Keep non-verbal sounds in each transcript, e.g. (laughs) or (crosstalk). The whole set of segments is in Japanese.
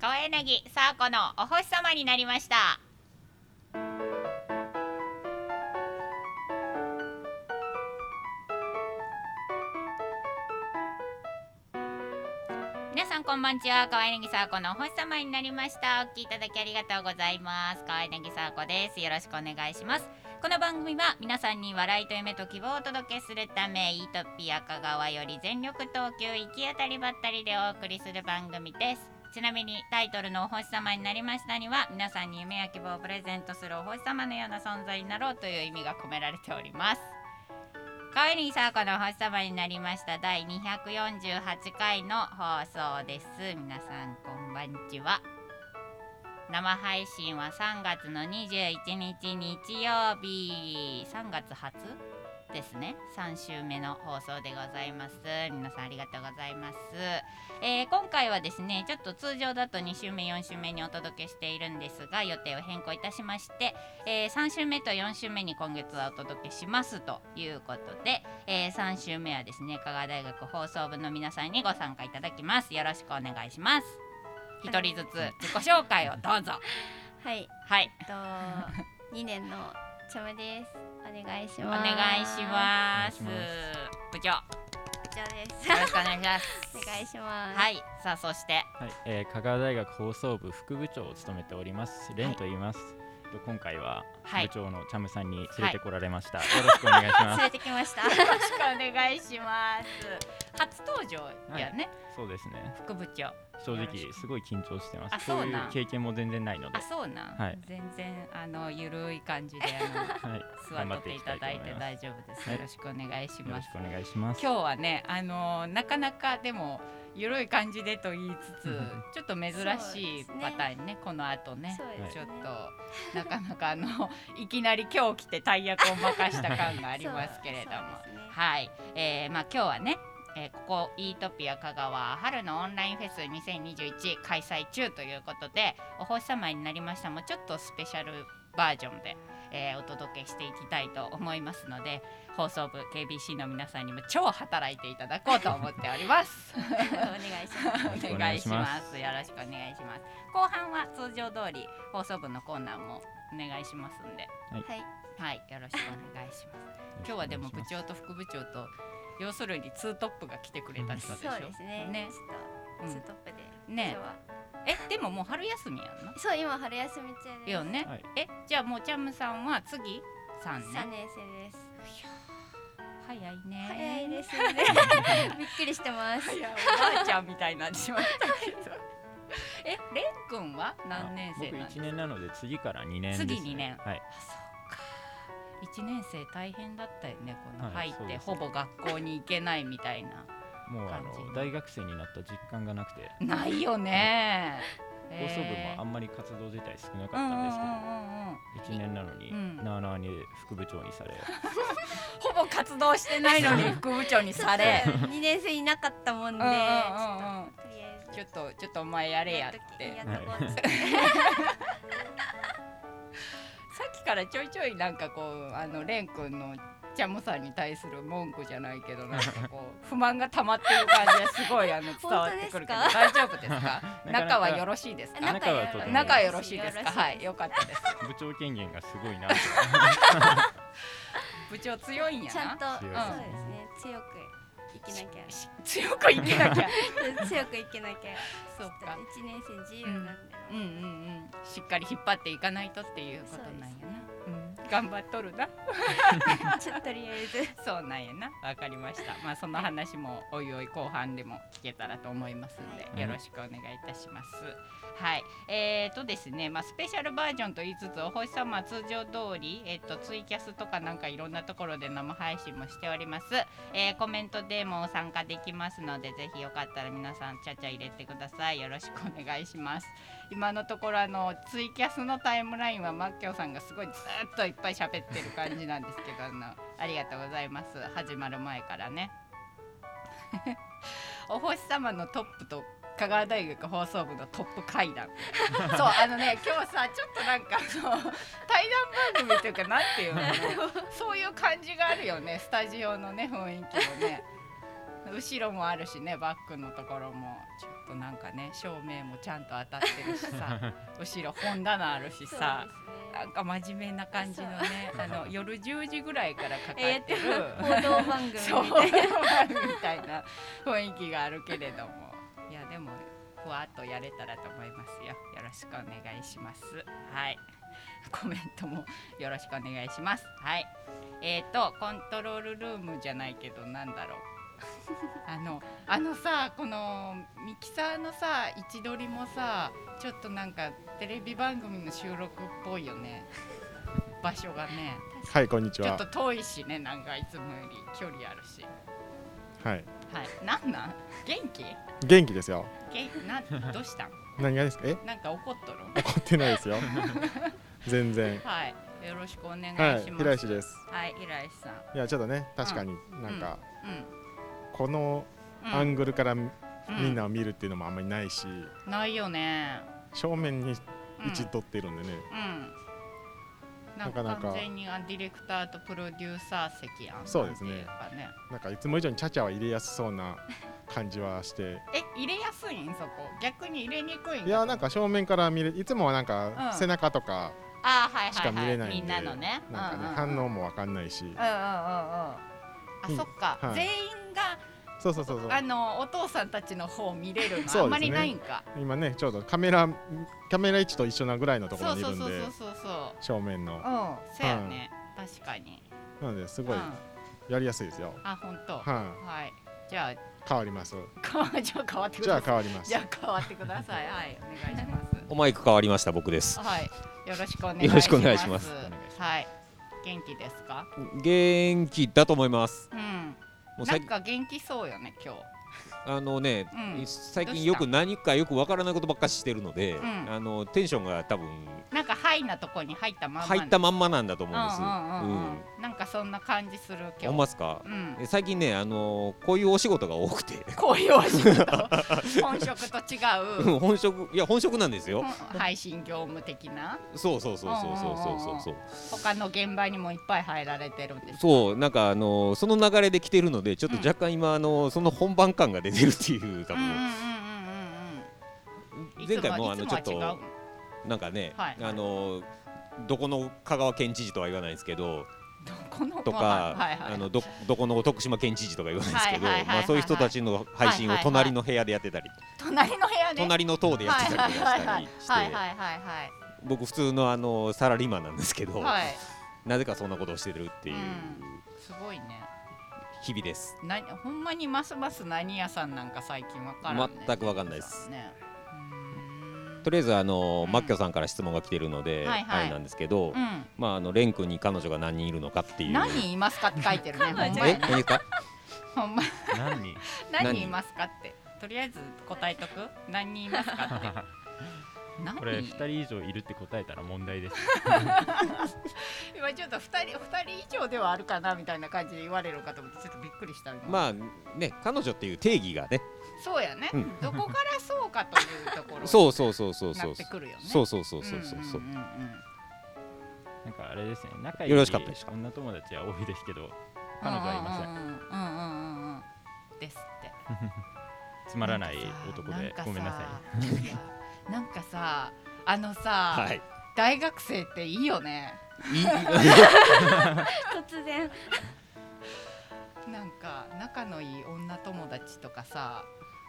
川柳さあこのお星様になりました。皆さんこんばんちは川柳さあこのお星様になりました。お聞きいただきありがとうございます。川柳さあこです。よろしくお願いします。この番組は皆さんに笑いと夢と希望をお届けするためイートピア香川より全力投球行き当たりばったりでお送りする番組です。ちなみにタイトルのお星様になりましたには皆さんに夢や希望をプレゼントするお星様のような存在になろうという意味が込められております。川柳さあこのお星様になりました。第248回の放送です。皆さんこんばんちは。生配信は3月の21日日曜日。3月初？ですね。3週目の放送でございます。皆さんありがとうございます、えー今回はですねちょっと通常だと2週目4週目にお届けしているんですが予定を変更いたしまして、えー3週目と4週目に今月はお届けしますということで、え3週目はですね香川大学放送部の皆さんにご参加いただきます。よろしくお願いします。一人ずつ自己紹介をどうぞ。はい、はい。えっと2年のチャムです。お願いしおます。願いします部長よこちらです。ろしくお願いします (laughs) お願いします。はいさあそしてはい、えー、香川大学放送部副部長を務めておりますレンと言います、えっと今回ははい。部長のチャムさんに連れてこられました、よろしくお願いします。連れてきました。よろしくお願いします。初登場やね、そうですね。副部長。正直すごい緊張してます。あそういう経験も全然ないので。あそうなん、はい。全然あのゆるい感じであの (laughs) はい。座っていただいてま大丈夫です、はいよろしくお願いします。すよろしくお願いします。今日はねあのなかなかでもゆるい感じでと言いつつちょっと珍しいパターンねこの後ね。ね。ちょっとなかなかあの (laughs) いきなり今日来て大役を任した感がありますけれども。ね。はい、えー、まあ今日はね、えーここイートピア香川春のオンラインフェス2021開催中ということでお星様になりました。もちょっとスペシャルバージョンで、えーお届けしていきたいと思いますので放送部 KBC の皆さんにも超働いていただこうと思っております。お願いします。お願いします。よろしくお願いします。後半は通常通り放送部のコーナーもお願いしますんで、はい。はい、よろしくお願いします。今日はでも部長と副部長と要するにツートップが来てくれた。そうですね。ねちょっとツートップで。ね今日はえ、でももう春休みやんな。そう今春休み中です。よね。はいえ、じゃあもうチャムさんは次三三年。年生です。早いね。早いですね。(laughs) びっくりしてます。おばあちゃんみたいになってしまったけど。え、レン君は何年生僕なんです1年なので次から2年です、ね、次二年はいあそうか一年生大変だったよねこのはい入って、ほぼ学校に行けないみたいなもうあの大学生になった実感がなくて。ないよね。放送部もあんまり活動自体少なかったんですけど、うんうんうんうん1年なのに、うん。なあなあに副部長にされ。ほぼ活動してないのに副部長にされ。二年生いなかったもんで、ちうんうんょうんうん。っととりあえず。ちょっとちょっとお前やれやって。やっとこうっつってさっきからちょいちょいなんかこうあのレン君のチャムさんに対する文句じゃないけどなんかこう不満が溜まってる感じがすごいあの伝わってくるけど (laughs) 大丈夫ですか？なかなか？仲はよろしいです。か仲は仲よろしいですか？はいよかったです。部長権限がすごいな。と (laughs) 部長強い。んやなちゃんとそうですね強く生きなきゃ。し強く生きなきゃ。強く生きなきゃ。そうか。一年生自由なんで、うん。うんうんしっかり引っ張っていかないとっていうことなんやな。うん頑張っとるな。(laughs) ちょっととりあえず。そうなんやな。わかりました。まあその話もおいおい後半でも聞けたらと思いますので、はい。よろしくお願いいたします。はい。えーとですねまあスペシャルバージョンと言いつつお星様は通常通りえっ、とツイキャスとかなんかいろんなところで生配信もしております、えーコメントでも参加できますのでぜひよかったら皆さんちゃちゃ入れてください。よろしくお願いします。今のところあのツイキャスのタイムラインはマッキョさんがすごいずっといっぱい喋ってる感じなんですけどあのありがとうございます。始まる前からね。(laughs) お星様のトップと香川大学放送部のトップ会談。(laughs) そうあのね今日さちょっとなんかあの対談番組というかなんていうの？(laughs) そういう感じがあるよね。スタジオのね雰囲気もね後ろもあるしねバックのところも。ちょっとなんかね照明もちゃんと当たってるしさ。(laughs) 後ろ本棚あるしさ。なんか真面目な感じのねあの (laughs) 夜10時ぐらいからかかってる、報道番組。みそうたいなみたいな雰囲気があるけれども。いやでもふわっとやれたらと思いますよ。よろしくお願いします。はい。コメントもよろしくお願いします。はい。えーとコントロールルームじゃないけどなんだろう (laughs) あのあのさこのミキサーのさ位置取りもさちょっとなんかテレビ番組の収録っぽいよね。(laughs) 場所がね。はい、こんにちは。ちょっと。遠いしねなんかいつもより距離あるし。はい、はい。なんなん？元気？元気ですよ。元気？などうしたん？何がですか？え、なんか怒っとる？怒ってないですよ。(laughs) 全然。はい。よろしくお願いしはい、ます平石です。はい平石さん。いや、ちょっとね、確かになんか、うこのん。アングルからみうん。みんなを見るっていうのもあんまりないし、ないよね。正面にうん。位置取ってるんでね。うん。なんか完全にあディレクターとプロデューサー席やんそうですね。なんかね。なんかいつも以上にチャチャは入れやすそうな感じはして。え入れやすいん？そこ。逆に入れにくいん？いや、なんか正面から見れ、いつもはなんうん。か背中とか、あーはいしか見れないんで。なのね。なんかね、うんうんうん。反応もわかんないし。うんうんうんうんあそっか、はい。全員がそうそうそうそう。あのお父さんたちの方見れるのあんまりないんか。今ね、ちょうどカメラ、カメラ位置と一緒なぐらいのところそうそうそうにいるんでそう、そう。そ正面の。ううんそうやね、確かに。なのですうん。ごいやりやすいですよ。あ本当。ははい。じゃあい、変わります。かじゃあ変わってくじゃださい。あ変わります。じゃ。あ変わってください。はい。お願いします。おマイク変わりました僕です。はい。よろしくお願いします。よろしくお願いします。はい元気ですか？元気だと思います。うん。なんか元気そうよね今日あのね、うん。最近よく何かよくわからないことばっかりしてるので、ん。あのテンションが多分なんかハイなとこに入ったまんま入ったまんまなんだと思うんです。うんうんうんううん。んなんかそんな感じする今日。ますか？うん。え最近ねあのこういうお仕事が多くて。こういうお仕事？(laughs) 本職と違う？(laughs) 本職いや本職なんですよ。うん配信業務的な？そうそうそうそうそうそうそうそう。他の現場にもいっぱい入られてるんですそうなんかあのその流れで来てるのでちょっと若干今あのその本番感が出てるっていう多分前回もあのちょっとなんかねはい。あのどこの香川県知事とは言わないですけどどこのとか、あのどどこの徳島県知事とか言わないですけど、まあそういう人たちの配信を隣の部屋でやってたり、隣の部屋で？隣の塔でやってたりとかしたりして、僕普通のあのサラリーマンなんですけど、なぜかそんなことをしてるっていう。うん。すごいね日々です。なほんまにますます何屋さんなんか最近わからんね。全くわかんないです。ね。とりあえずあの、うん。マッキョさんから質問が来てるので、はいはい。あれなんですけど、うん。まああのレン君に彼女が何人いるのかっていう。何人いますかって書いてるねほんまえ何ですか？ほんま。何人？何人いますかって。とりあえず答えとく？何人いますかって。何 (laughs) これ2人以上いるって答えたら問題です。(laughs) 今ちょっと2人二人以上ではあるかなみたいな感じで言われるかと思ってちょっとびっくりした今。まあね彼女っていう定義がね、そうやね、うん。どこからそうかというところ (laughs) そうそうそうそう。なそうってくるよねそうそうそうそうそうそう。なんかあれですね仲いいよろしかったですか女友達は多いですけど彼女はいませんうんうんうんうんですってつまらない男でごめんなさいなんかさあのさ、はい。大学生っていいよね。(laughs) 突然。なんか仲のいい女友達とかさ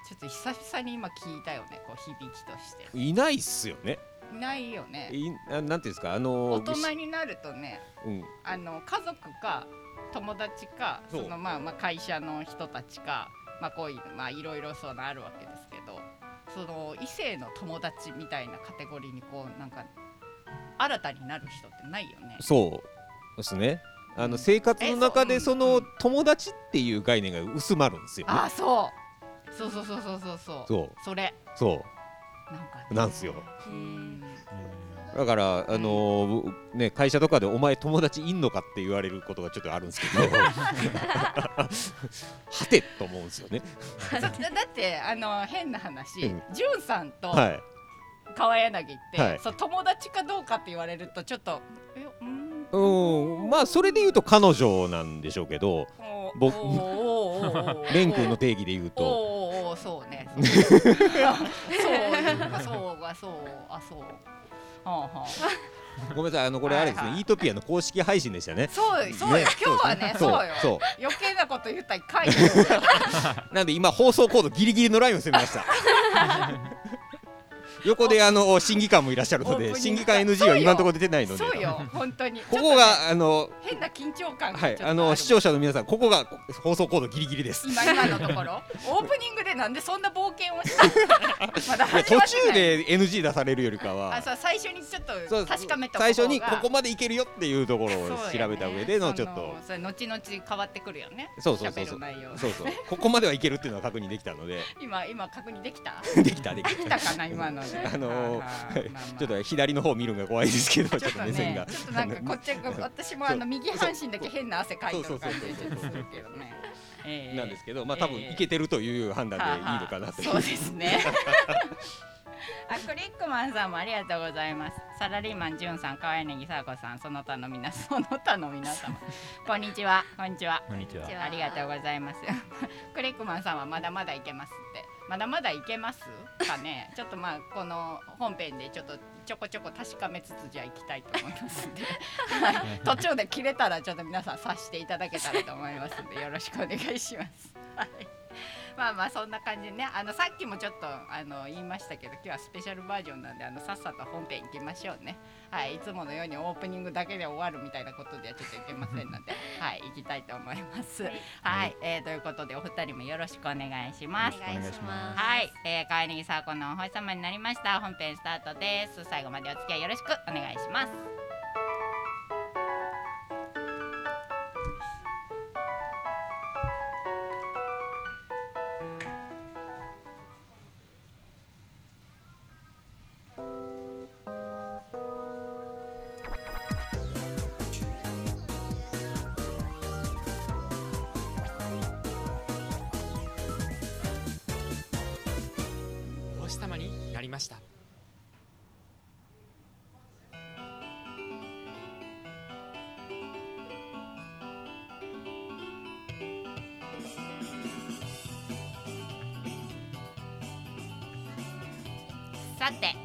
ちょっと久々に今聞いたよねこう響きとして。いないっすよね。いないよね。いあなんていうんですかあの大人になるとねうん。あの家族か友達かそのまあまあ会社の人たちかまあこういうまあいろいろそうなあるわけですその異性の友達みたいなカテゴリーにこうなんか新たになる人ってないよね。そうですね。あの生活の中でその友達っていう概念が薄まるんですよ、ね、あそう。そうそうそうそうそうそう。それ。そう。なんか、ね、なんすよ。うんだからあのーね会社とかでお前友達いんのかって言われることがちょっとあるんですけど。(laughs) はてと思うんですよね。だだってあの変な話、うん。じゅんさんとはい。川柳って、はい。そう友達かどうかって言われるとちょっとえうん？うんまあそれで言うと彼女なんでしょうけど僕おーおーおーおおレン君の定義で言うおとおおそうね。そう。そうがそうあそうごめんなさいあのこれあれですね、はいはい。イートピアの公式配信でしたね。そうそうよ、ね。今日はねそそううよ。そう。余計なこと言ったらいかんよ。(laughs) なんで今放送コードギリギリのラインを攻めました横であの審議官もいらっしゃるので審議官 NG は今のところ出てないので。そうよ本当に。(laughs) ここがあの変な緊張感がはいあの視聴者の皆さんここが放送コードギリギリです。今今のところ。オープニングでなんでそんな冒険をしたの (laughs) ま途中で NG 出されるよりかあはそう最初にちょっと確かめた最初にここまでいけるよっていうところを調べた上でのちょっと。後々変わってくるよね。そうそうそう。そうそうそう。(laughs) ここまではいけるっていうのは確認できたので。今今確認できた？できたできた。かな今の。であのちょっと左の方見るのが怖いですけどちょっとと目線が。ねちょっとなんかこっちが私もあの右半身だけ変な汗かいてる感じするけどね。ええなんですけどまあ多分ええいけてるという判断でいいのかなとそうですねあクリックマンさんもありがとうございますサラリーマンじゅんさんかわいねぎさあこさんその他の皆その他の皆様こんにちはこんにちはこんにちはありがとうございますクリックマンさんはまだまだいけますってまだまだいけますかね。(laughs) ちょっとまあこの本編でちょっとちょこちょこ確かめつつじゃあいきたいと思いますんで、(laughs) はい、途中で切れたらちょっと皆さん察していただけたらと思いますんでよろしくお願いします。はいまあまあそんな感じでね。あのさっきもちょっとあの言いましたけど今日はスペシャルバージョンなんであのさっさと本編行きましょうね。はいいつものようにオープニングだけで終わるみたいなことではちょっといけませんので (laughs) はい行きたいと思います。はい、えーということでお二人もよろしくお願いしおます。願いします。はい、えー、川柳サーコのお星様になりました。本編スタートです。最後までお付き合いよろしくお願いしますなりました。さて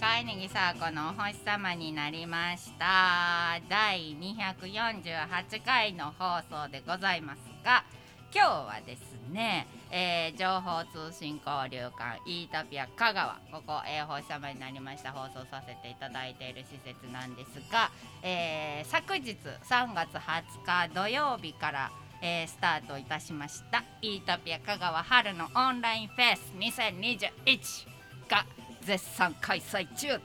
川柳サーコのお星様になりました。第248回の放送でございますが今日はですね、えー情報通信交流館イートピア香川。ここ、えー、お星様になりました。放送させていただいている施設なんですが、えー昨日3月20日土曜日からえースタートいたしました。イートピア香川春のオンラインフェス2021が絶賛開催中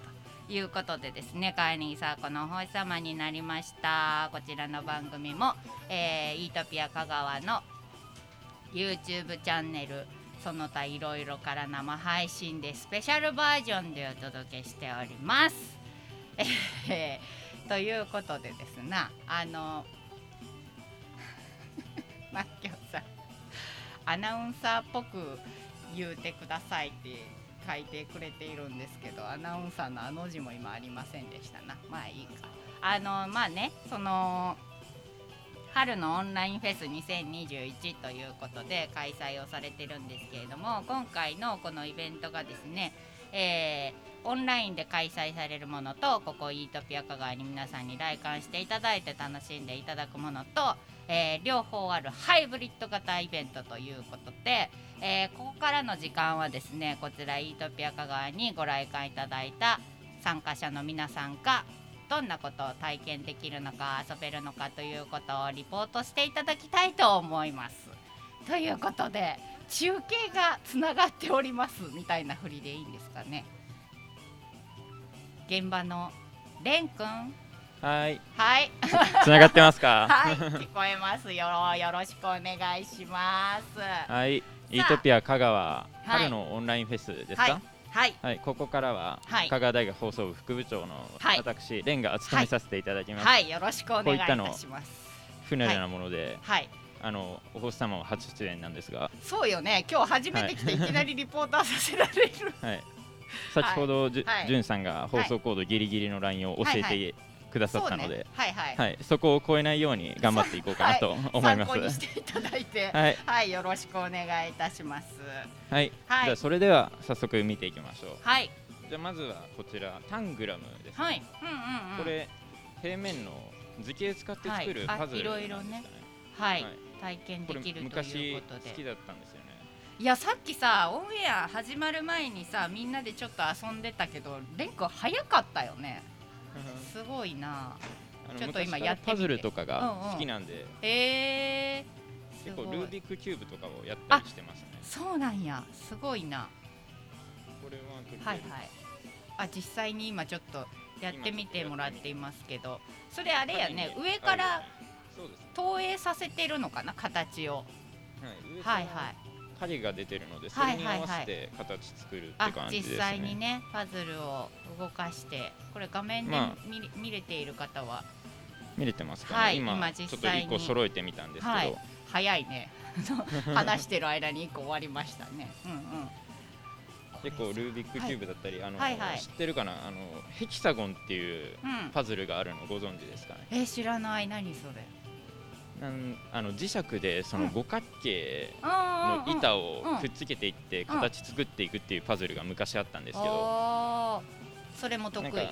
ということでですねカーニーサーコのお星様になりました。こちらの番組も、えーイートピア香川の YouTube チャンネルその他いろいろから生配信でスペシャルバージョンでお届けしております。え (laughs) ーということでですなあの (laughs) マッキョさんアナウンサーっぽく言うてくださいって書いてくれているんですけどアナウンサーのあの字も今ありませんでしたなまあいいかあのまあねその春のオンラインフェス2021ということで開催をされてるんですけれども今回のこのイベントがですね、えーオンラインで開催されるものとここイートピア香川に皆さんに来館していただいて楽しんでいただくものと、えー両方あるハイブリッド型イベントということで、えーここからの時間はですねこちらイートピア香川にご来館いただいた参加者の皆さんがどんなことを体験できるのか遊べるのかということをリポートしていただきたいと思います。ということで中継がつながっております。みたいな振りでいいんですかね。現場のレン君。はい。はい。つながってますか？(laughs) はい聞こえますよ。よろしくお願いします。はい。イートピア香川い春のオンラインフェスですはい。かはい。はい、ここからは、はい。香川大学放送部副部長のはい。私、レンが務めさせていただきます、はい。よろしくお願いいこういったします。不慣れなもので、はい。あのお星様は初出演なんですが、そうよね。今日初めて来ていきなりリポーターさせられる。はい、先ほどじゅ,、はい。んさんが放送コードギリギリのラインを教えはい。てくださったのでね、はいはい、はい、そこを超えないように頑張っていこうかなと (laughs) 思います。参考にしていただいて、(laughs) はい、はい、よろしくお願いいたします。はい、はいじゃあそれでは早速見ていきましょう。はい、じゃあまずはこちらタングラムです、ね。はい、うんうんうん。これ平面の図形使って作るパズルいろいろねなんですかね。はい、はい体験できるという昔ことで。好きだったんですよね。いや、さっきさ、オンエア始まる前にさ、みんなでちょっと遊んでたけど、レン君早かったよね。すごいな。ちょっと今やってパズルとかがうんうん好きなんで、えー、す結ごい構ルービックキューブとかをやったりしてますね。そうなんや、すごいな。これははいはい。あ、実際に今ちょっとやってみてもらっていますけど、それあれやね、上から。投影させてるのかな、形を。はい、上はい。影が出てるので、そはいれに合わせて形作るってあ感じですね。実際にねパズルを動かしてこれ画面でまあ。見,、見れている方は。見れてますかね。はい今今ちょっと実際に一個揃えてみたんですけど、はい。早いね。(laughs) 話してる間に1個終わりましたね。うんうん。結構ルービックキューブだったり、あの、はいはい。知ってるかな？あのヘキサゴンっていううん。パズルがあるのご存知ですかね？え知らない。何それ？なんあの磁石でそのうん。五角形あの板をうんくっつけていって形作っていくっていうパズルが昔あったんですけど、それも得意。はい、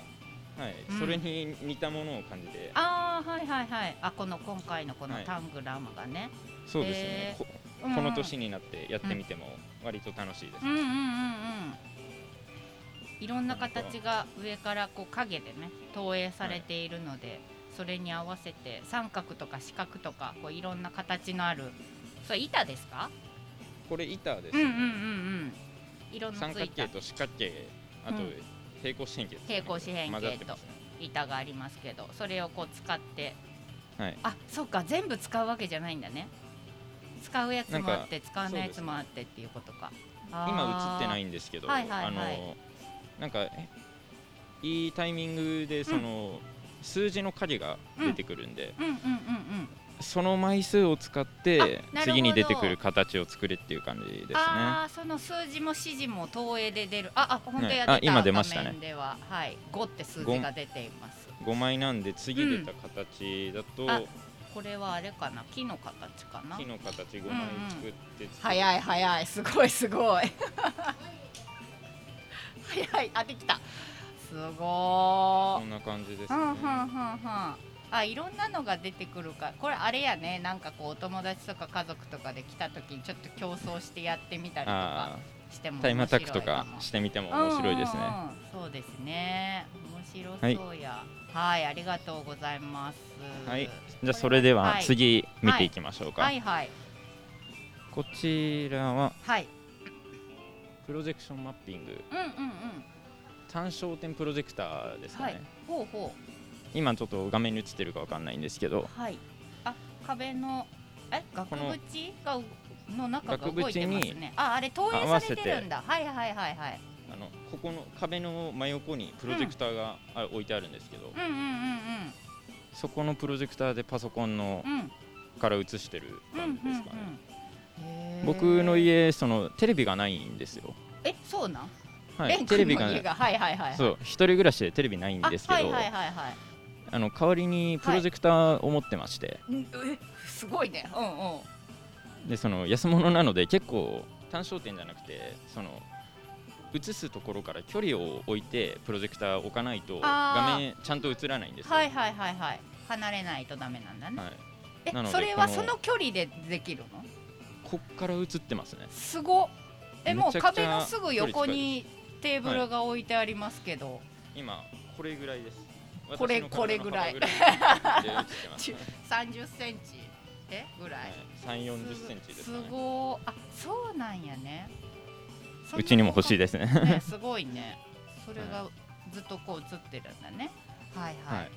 うん。それに似たものを感じて、ああはいはいはい。あこの今回のこのはい。タングラムがね、そうですね。へ。ー。こうん。うんこの年になってやってみても割と楽しいですうん。うんうんうんいろんな形が上からこう影でね投影されているので、それに合わせて三角とか四角とかこういろんな形のある。それ板ですか？これ板です。ね。うんうんうんうん。色の三角形と四角形、あとうん平行四辺形ですね、平行四辺形と板がありますけどそれをこう使ってはい。あそうか全部使うわけじゃないんだね。使うやつもあって使わないやつもあってっていうことか。今映ってないんんですけど、はいはいはい。あのなんかえいいタイミングでその、数字の影が出てくるんで、うんうんうんうんその枚数を使って次に出てくる形を作るっていう感じですね。ああその数字も指示も投影で出る。ああ本当やはい。あ出た、今出ましたね。では。はい。5って数字が出ています。5枚なんで次出た形だと、あこれはあれかな。木の形かな。木の形5枚作って、早い早い。すごいすごい。(laughs) 早い。あできた。すごーこんな感じですね。ふんふんふんふんあいろんなのが出てくるか。これあれやね。なんかこうお友達とか家族とかで来た時にちょっと競争してやってみたりとかあしてもータイムアタックとかしてみても面白いですね。うんうんうんそうですね。面白そうや。はい、ありがとうございます。はい。じゃあそれでははい。次見ていきましょうか。はい。はいこちらははい。プロジェクションマッピング。うんうんうん。単焦点プロジェクターですかね、はい。ほうほ今ちょっと画面に映ってるかわかんないんですけど。うはい。あ壁のえ額の縁がの中が動いてますね。ああれ投影されてるんだ。はいはいはいはい。あのここの壁の真横にプロジェクターが、あ置いてあるんですけど、うんうんうんそこのプロジェクターでパソコンのうん。うんから映してる感じですかね、うんうんうん。僕の家そのテレビがないんですよ。えそうなん、はい。テレビがはい。はいはいはい。そう。一人暮らしでテレビないんあですけど、はいはいはいはいあの代わりにプロジェクターを持ってまして、うんえすごいね。うんうん。でその安物なので結構単焦点じゃなくてその映すところから距離を置いてプロジェクターを置かないと画面ちゃんと映らないんですよ。はいはいはいはい。離れないとダメなんだね、はい。えそれはその距離でできるの？こっから映ってますね。すごっ。えもう壁のすぐ横にテーブルが置いてありますけど、今これぐらいです。これこれぐらい。幅ぐらい。(laughs) で映ってます、ね。30センチ？えぐらい、三四十センチですかね。す。ごーあそうなんやね。うちにも欲しいですね。ね (laughs) すごいね。それがずっとこう映ってるんだね。はいはい、はい。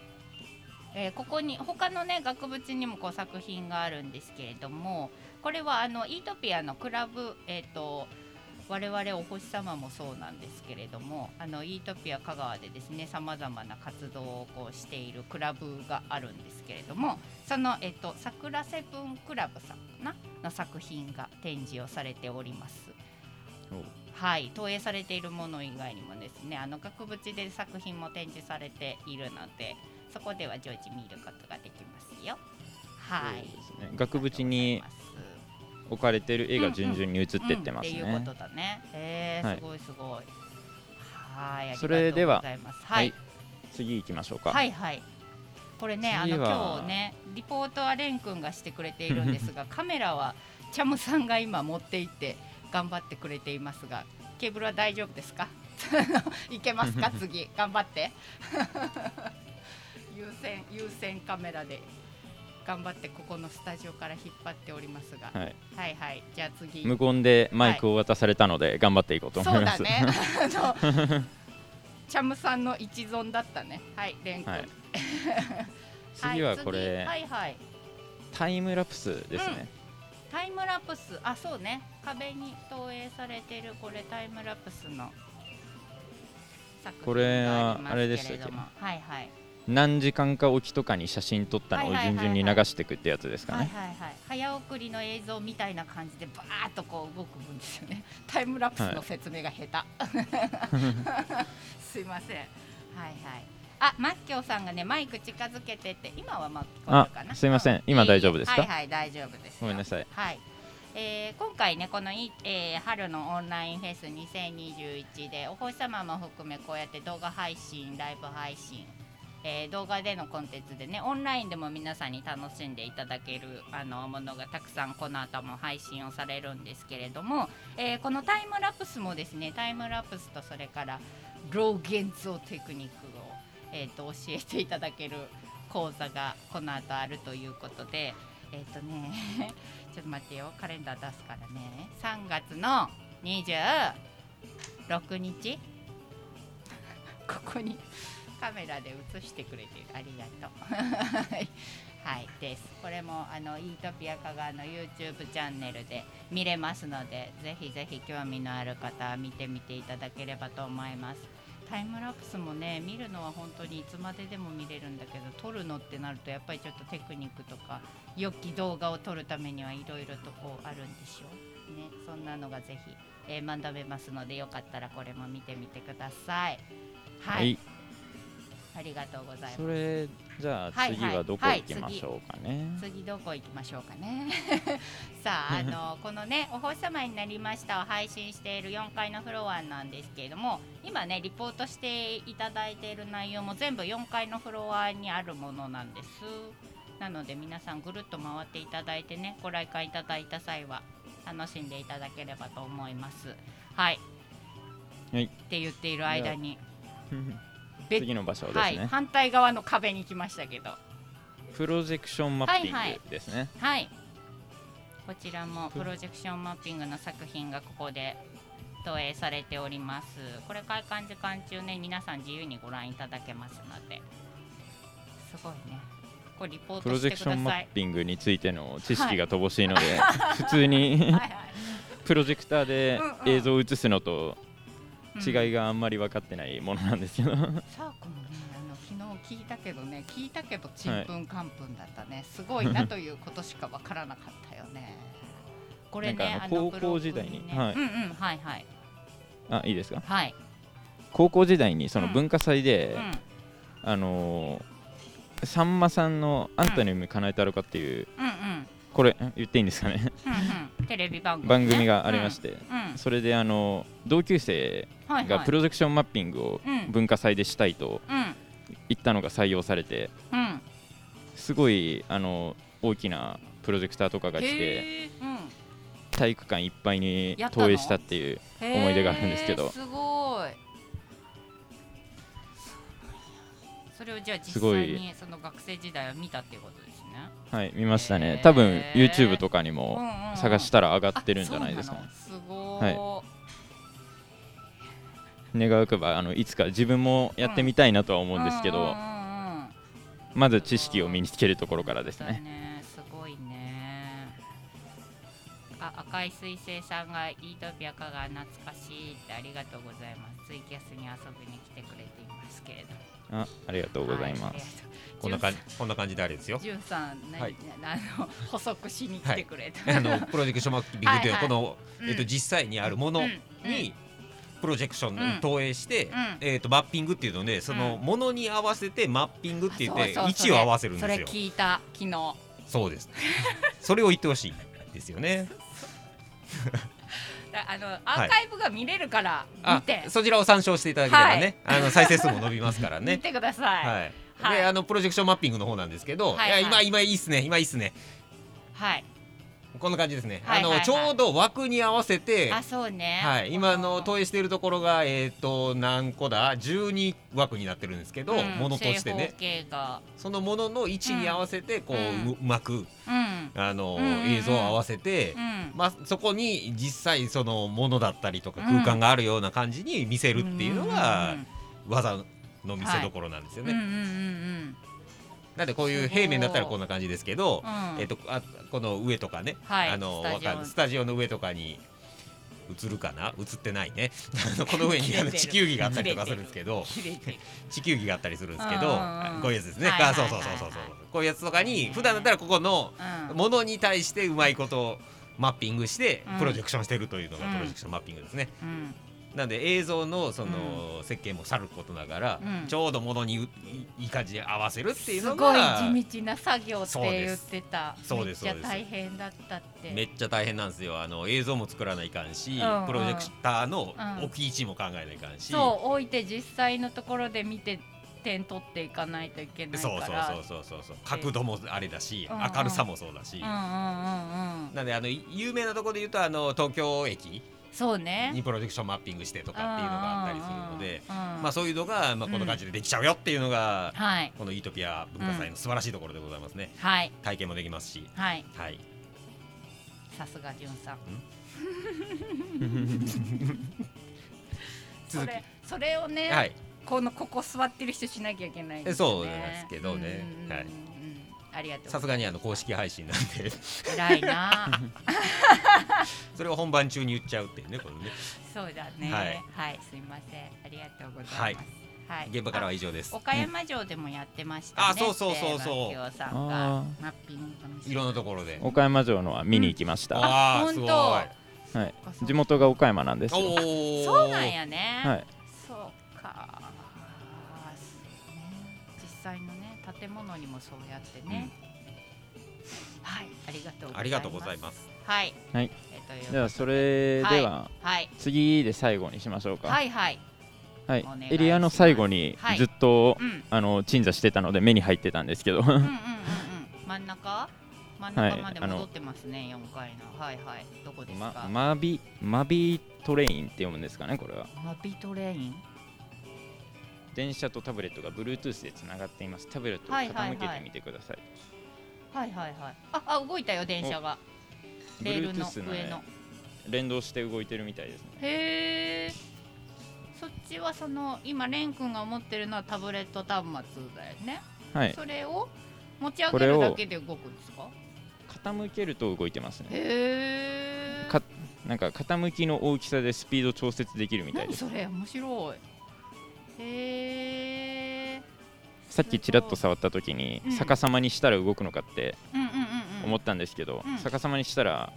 えーここに他のね額縁にもこう作品があるんですけれどもこれはあのイートピアのクラブえっ、と我々お星様もそうなんですけれどもあのイートピア香川でですねさまざまな活動をこうしているクラブがあるんですけれどもその、えっと桜セブンクラブさんかなの作品が展示をされております。はい、投影されているもの以外にもですねあの額縁で作品も展示されているのでそこでは常時見ることができますよ。はい。ね額縁に置かれてる絵が順々に映ってってますうんっていうねことだね。へえはい。すごいすごい。はい。それでははい。次行きましょうか。はいはい。これねあの今日ねリポートはレン君がしてくれているんですが (laughs) カメラはチャムさんが今持って行って頑張ってくれていますがケーブルは大丈夫ですか？(laughs) いけますか？次。頑張って。優先優先カメラで頑張ってここのスタジオから引っ張っておりますが、はい。はいはい。じゃあ次。無言でマイクを渡されたので頑張っていこうと思そいうます。だね。(laughs) あのチャムさんの一存だったね。はいレン君、はい。(laughs) 次はこれ、いはいはい。タイムラプスですね、タイムラプス。あそうね。壁に投影されてるこれタイムラプスの作これ品がはありますあれでしたっけ？けれどもはいはい何時間かおきとかに写真撮ったのをはいはいはいはい。順々に流していくってやつですかはいねはいはい。早送りの映像みたいな感じでバーッとこう動くんですよね。(laughs) タイムラプスの説明が下手、(laughs) すいません。はいはい。あマッキョウさんがねマイク近づけてって今はまあ聞こえるかな。あすいません。今大丈夫ですか？はいはい大丈夫ですよ。ごめんなさい。はい、えー今回ねこのい、えー春のオンラインフェス2021でお星様も含めこうやって動画配信ライブ配信、えー動画でのコンテンツでねオンラインでも皆さんに楽しんでいただけるあのものがたくさんこの後も配信をされるんですけれども、えーこのタイムラプスもですねタイムラプスとそれからロー現像テクニックを、えー、と教えていただける講座がこの後あるということでえっ、とね (laughs) ちょっと待ってよカレンダー出すからね。3月の26日？(laughs) ここにカメラで映してくれてありがとう。(laughs) はい。です。これもあのイートピア香川の YouTube チャンネルで見れますのでぜひぜひ興味のある方は見てみていただければと思います。タイムラプスもね見るのは本当にいつまででも見れるんだけど撮るのってなるとやっぱりちょっとテクニックとか良き動画を撮るためにはいろいろとこうあるんでしょう。ねそんなのがぜひ、えー学べますのでよかったらこれも見てみてください。はい、はい。ありがとうございます。それじゃあはい次はどこ行きましょうかね、次どこ行きましょうかね。(laughs) さああのこのね「お星様になりました」を配信している4階のフロアなんですけれども今ねリポートしていただいている内容も全部4階のフロアにあるものなんです。なので皆さんぐるっと回っていただいてねご来館いただいた際は楽しんでいただければと思います。はい、はい。って言っている間に。別 (laughs) 次の場所ですね、はい、反対側の壁に来ましたけどプロジェクションマッピンはいはいグですね、はい。こちらもプロジェクションマッピングの作品がここで投影されております。これ開館時間中ね、皆さん自由にご覧いただけますので。すごいね。これリポープロトしてくジェクションマッ。ピングについての知識が乏しいので、(laughs) 普通にはいはい。プロジェクターで映像を映すのと違いが。があんまり分かってないものなんですけど、サーコもね、あの昨日聞いたけどね、聞いたけどちんぷんかんぷんだったね。すごいなということしかわからなかったよね。(laughs) これね、高校時代にねはいうんうん、はいはい。あいいですか？はい。高校時代にその文化祭で、うん。あのーさんまさんの「あんたの夢叶えたろか」っていう、うんうん。これん？言っていいんですかね？うんうん、テレビ番組、番組がありまして、て、うん。それであの同級生がプロジェクションマッピングをうん。文化祭でしたいとうん。言ったのが採用されてうん。すごいあの大きなプロジェクターとかが来て体育館いっぱいに投影したっていう思い出があるんですけど。すごいそれをじゃあ実すごい際にその学生時代は見たっていうことですね。はい見ましたね。多分 YouTube とかにうんもうんうん。探したら上がってるんじゃないですか。あそうなの。すごはいい願わくばあのいつか自分もやってみたいなとは思うんですけどうんうんうんうんまず知識を身につけるところからですだね赤い彗星さんがイートピアカが懐かしいってありがとうございます。ツイキャスに遊びに来てくれていますけれどあありがとうございます、すこんな感じこんな感じであれですよ。じゅんさん、何はい。あの補足しに来てくれた、あの (laughs) プロジェクションマッピングというはいはい。この、うん。えっと、実際にあるものうん。にプロジェクションうんに投影して、うん。えー、とマッピングっていうのでそのうん。ものに合わせてマッピングって言ってそうそう位置を合わせるんそれですよ。聞いた昨日。そうです。それを言ってほしいですよね。だ (laughs) あのアーカイブが見れるから見あて、そちらを参照していただければね、あの再生数も伸びますから (laughs) 見ねてください、はい。はい。であのプロジェクションマッピングの方なんですけど、はいはい。いや今今いいっすね。今いいっすね。はいこんな感じですね、はいはいはい。あのちょうど枠に合わせてあそうね。はい、今の投と影しているところが、えー、と何個だ？12枠になってるんですけど、ものとしてね。そのものの位置に合わせてこう,、ううん。うまくうん。あの、うんうんうん。映像を合わせて、うん。まあ、そこに実際そのものだったりとかうん。空間があるような感じに見せるっていうのがうん技の見せ所なんですよね。うんうんうんなんでこういう平面だったらこんな感じですけど、うん。えっとあこの上とかね、はい。あのスタジオわかるスタジオの上とかに映るかな？映ってないね。(laughs) この上にあの地球儀があったりとかするんですけど (laughs) 地球儀があったりするんですけどうんうんうん。こういうやつですね、はいはいあそうそうそうそうそう。こういうやつとかに普段だったらここのうん。ものに対してうまいことマッピングしてうん。プロジェクションしてるというのがうん。プロジェクションマッピングですね。うんなんで映像のその設計もさることながら、うん。ちょうどものにういいい感じで合わせるっていうのすごいが地道な作業って言ってた。そうです。めっちゃ大変だったって。めっちゃ大変なんですよ。あの映像も作らないかんし、うんうん。プロジェクターのうん。置き位置も考えないかんし、そう置いて実際のところで見て点取っていかないといけないかそうらそうそうそうそう。角度もあれだし、うん。うん。明るさもそうだし、うんうんうんうん。なんであのい有名なところで言うとあの東京駅そうね。にプロジェクションマッピングしてとかっていうのがあったりするので、まあそういうのがまあこんな感じでできちゃうよっていうのが、はい。このイートピア文化祭の素晴らしいところでございますね。はい。体験もできますし、はい。はい。さすがじゅんさん。(laughs) そ続き。れそれをね、はい。このここ座ってる人しなきゃいけないんですそうなんですけどね。はいありがとうさすがにあの公式配信なんで。偉いな。(laughs) それを本番中に言っちゃうっていうねこれね。そうだね。ははいい、すいません。ありがとうございます。はい、現場からは以上です。あ岡山城でもやってましたね。あそうそうそうそう。さんがあマッピングいろんなところで。岡山城のは見に行きました、ああすごい。本当はい、地元が岡山なんですよ。おおそうなんやね、はいにもそうやってね、はいありがとうございます。ありがとうございます。はい。はい。ではそれでははい。次で最後にしましょうか。はいはい。はい。エリアの最後にはい。ずっと、うん。あの鎮座してたので目に入ってたんですけど。うんうんうんうん。真ん中？真ん中まで戻ってますね、四階の。はいはい。どこですか、まマビマビトレインって読むんですかねこれは。マビトレイン？電車とタブレットが Bluetooth でつながっています。タブレットをはいはいはい。傾けてみてください、はいはいはい。ああ動いたよ電車が。レールの上の。ね連動して動いてるみたいですね。へえそっちはその今レン君が持ってるのはタブレット端末だよね、はい。それを持ち上げるだけで動くんですか？傾けると動いてますね。へえかなんか傾きの大きさでスピード調節できるみたい何ですそれ面白いへえさっきちらっと触った時にうん。逆さまにしたら動くのかってうんうんうんうん。思ったんですけど、うん。逆さまにしたら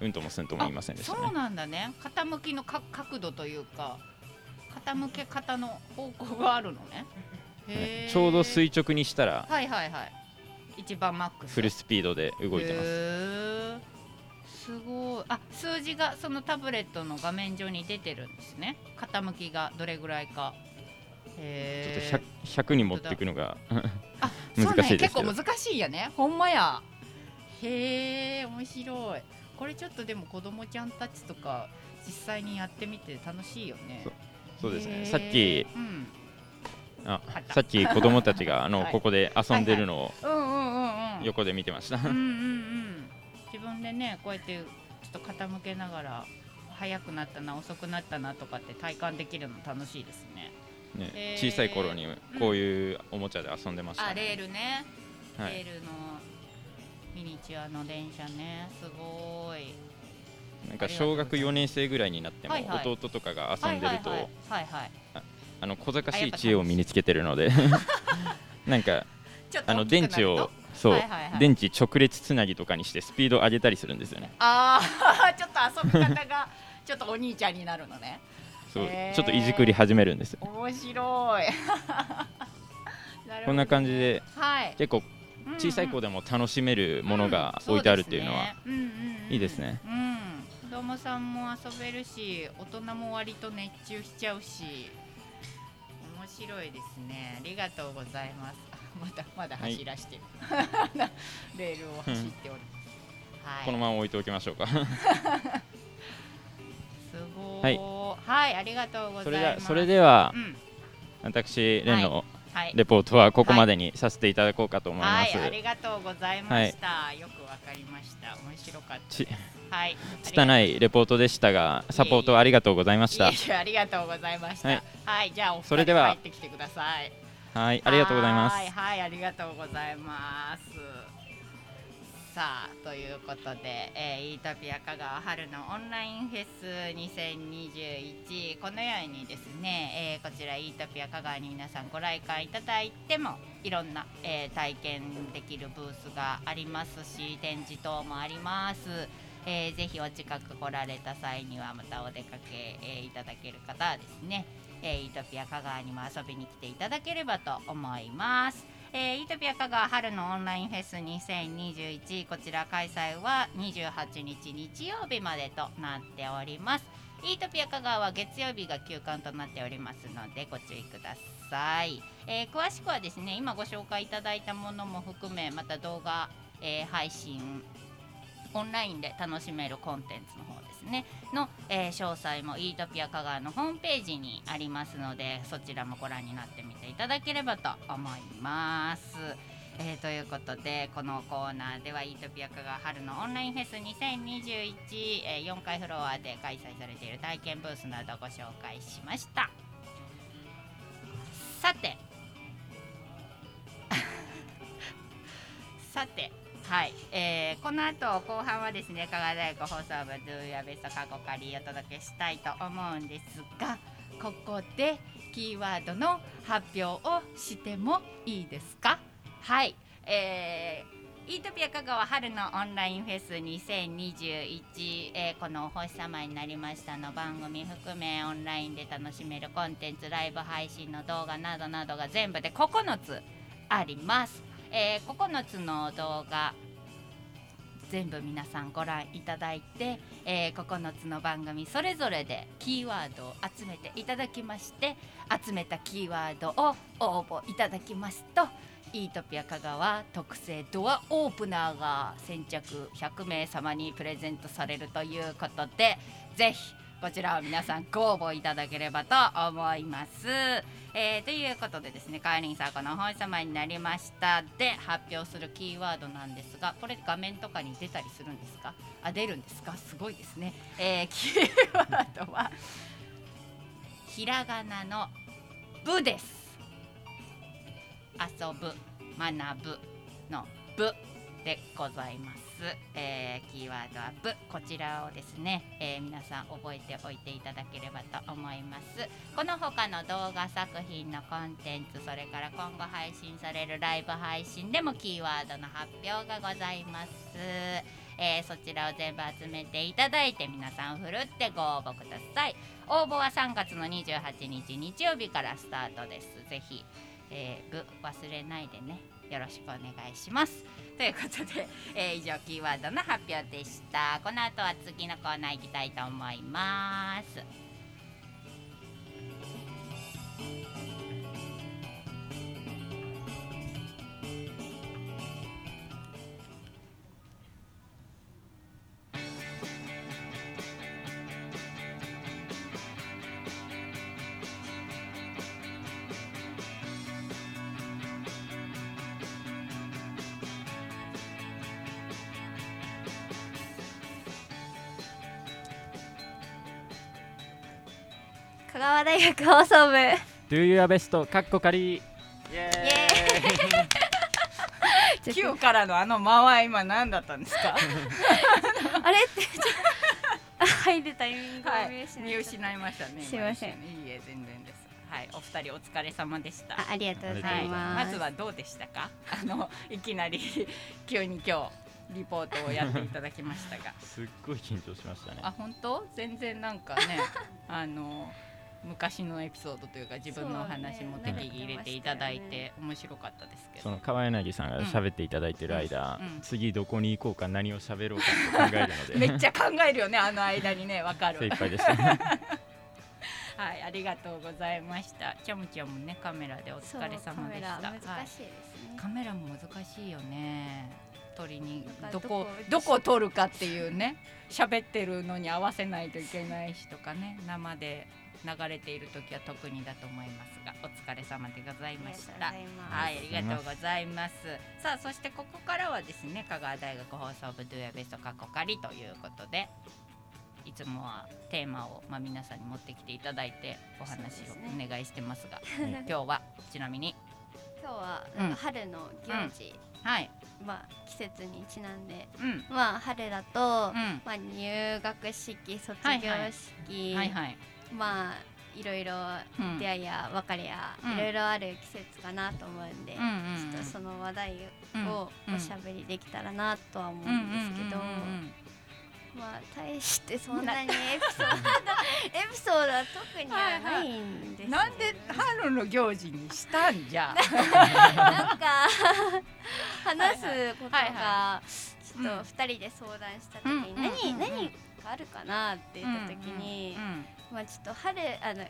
うんともすんとも言いませんでしたね。そうなんだね。傾きのか角度というか傾け方の方向があるのね。へー。ちょうど垂直にしたらはいはいはい。一番マックスフルスピードで動いてます。すごい。あ数字がそのタブレットの画面上に出てるんですね。傾きがどれぐらいかちょっへと 100, 100に持っていくのがあ (laughs) 難しいですけどね結構難しいやね。ほんまや。へえ面白い。これちょっとでも子供ちゃんたちとか実際にやってみて楽しいよね。そうですね。さっきうん。あさっき子供たちがあの、(laughs) はい。ここで遊んでるのを横で見てました、自分でねこうやってちょっと傾けながら速くなったな遅くなったなとかって体感できるの楽しいですねね小さい頃にこういうおもちゃで遊んでました、あレールね、はい。レールのミニチュアの電車ね。すごい。なんか小学4年生ぐらいになっても弟とかが遊んでると、あの小賢しい知恵を身につけてるので (laughs) なんか (laughs) あの電池をそう、はいはいはい。電池直列つなぎとかにしてスピード上げたりするんですよね。ああ (laughs) ちょっと遊び方がちょっとお兄ちゃんになるのねそうへー。ちょっといじくり始めるんです面白い。(laughs) こんな感じではい。結構小さい子でも楽しめるものが置いてあるっていうのはうんうんうん。うんいいですね。うん。子供さんも遊べるし大人も割と熱中しちゃうし面白いですね。ありがとうございます。あまだまだ走らしてる、(laughs) レールを走っております、はい。このまま置いておきましょうか (laughs) すごい。はい、ありがとうございます。それではそれではうん。私レンのはい。レポートはここまでにさせていただこうかと思います、はい、ありがとうございました、よくわかりました。面白かったちはい。拙いレポートでしたがサポートありがとうございました。ありがとうございました。ははいい、じゃあお二人それでは。帰ってきてください。はいありがとうございます。はい、はい、ありがとうございます。さあということで、えー、イートピア香川春のオンラインフェス2021このようにですね、えーこちらイートピア香川に皆さんご来館いただいてもいろんな、えー体験できるブースがありますし展示等もあります。えーぜひお近く来られた際にはまたお出かけ、えーいただける方はですね、えーイートピア香川にも遊びに来ていただければと思います。えーイートピア香川春のオンラインフェス2021こちら開催は28日日曜日までとなっております。イートピア香川は月曜日が休館となっておりますのでご注意ください。えー詳しくはですね今ご紹介いただいたものも含めまた動画、えー配信オンラインで楽しめるコンテンツの方ねの、えー詳細もイートピア香川のホームページにありますのでそちらもご覧になってみていただければと思います。えーということでこのコーナーではイートピア香川春のオンラインフェス2021、えー4階フロアで開催されている体験ブースなどご紹介しました。さて。(laughs) さて。はい、えーこの後後半はですね香川大学放送部ドゥーヤベスト過去仮お届けしたいと思うんですがここでキーワードの発表をしてもいいですか？はい、えーイートピア香川春のオンラインフェス2021、えーこのお星様になりましたの番組含めオンラインで楽しめるコンテンツライブ配信の動画などなどが全部で9つあります、えー9つの動画全部皆さんご覧いただいて、えー9つの番組それぞれでキーワードを集めていただきまして集めたキーワードを応募いただきますとイートピア香川特製ドアオープナーが先着100名様にプレゼントされるということでぜひこちらを皆さんご応募いただければと思います。えーということでですねカーリンさんこの本様になりました。で発表するキーワードなんですがこれ画面とかに出たりするんですか？あ出るんですか？すごいですね、えー (laughs) キーワードはひらがなの「ぶ」です。遊ぶ学ぶの「ぶ」でございます、えーキーワードは「ぶ」こちらをですね、えー皆さん覚えておいていただければと思います。この他の動画作品のコンテンツそれから今後配信されるライブ配信でもキーワードの発表がございます、えーそちらを全部集めていただいて皆さんふるってご応募ください。応募は3月の28日日曜日からスタートです。ぜひ、えー、部忘れないでねよろしくお願いします。ということで、えー以上キーワードの発表でした。この後は次のコーナー行きたいと思います。大学放送部。Do your best? かっこ仮。イエイ。エーイ。ちょっ9からのあの間は今何だったんですか？と (laughs) あれ？って入るタイミングをはい見失見いました。失いましたね。すいません。いいえ全然です。はいお二人お疲れ様でした。あありがとうござはいい、ま、ますずはどうでしたか？あのいきなり (laughs) 急に今日リポートをやっていただきましたが。(laughs) すっごい緊張しましたね。あ本当？全然なんかねあの昔のエピソードというか自分のお話も適宜入れていただいて面白かったですけど、その川柳さんが喋っていただいてる間、うんうん。次どこに行こうか何を喋ろうかって考えるので。(laughs) めっちゃ考えるよねあの間にねわかる。精一杯でしたはいありがとうございました。ちゃむちゃんもねカメラでお疲れ様でした。そうカメラはい難しいですね、カメラも難しいよね。撮りにどこどこどこ撮るかっていうね喋ってるのに合わせないといけないしとかね生で流れている時は特にだと思いますがお疲れ様でございました。ありがとうございます。はい、ありがとうございます。さあ、そしてここからはですね、香川大学放送部ドゥエベスト過去仮ということで。いつもはテーマを、まあ、皆さんに持ってきていただいてお話をお願いしてますが、(laughs) 今日はちなみに？今日はうん。なんか春の行事、はい、まあ季節にちなんでうん、まあ春だと、うん、まあ入学式卒業はいはい。式、はいはい、まあいろいろうん。出会いや別れや、うん。いろいろある季節かなと思うんで、ちょっとその話題うんをうん。おしゃべりできたらなとは思ううんんですけど、まあ大してそんなにエピソード (laughs) エピソードは特にはないんですよなんで春の行事にしたんじゃ？なんか (laughs) 話すことはいがちょうんっと二人で相談した時うんに何うんうん。何かあるかなって言った時にうんまあちょっと春あの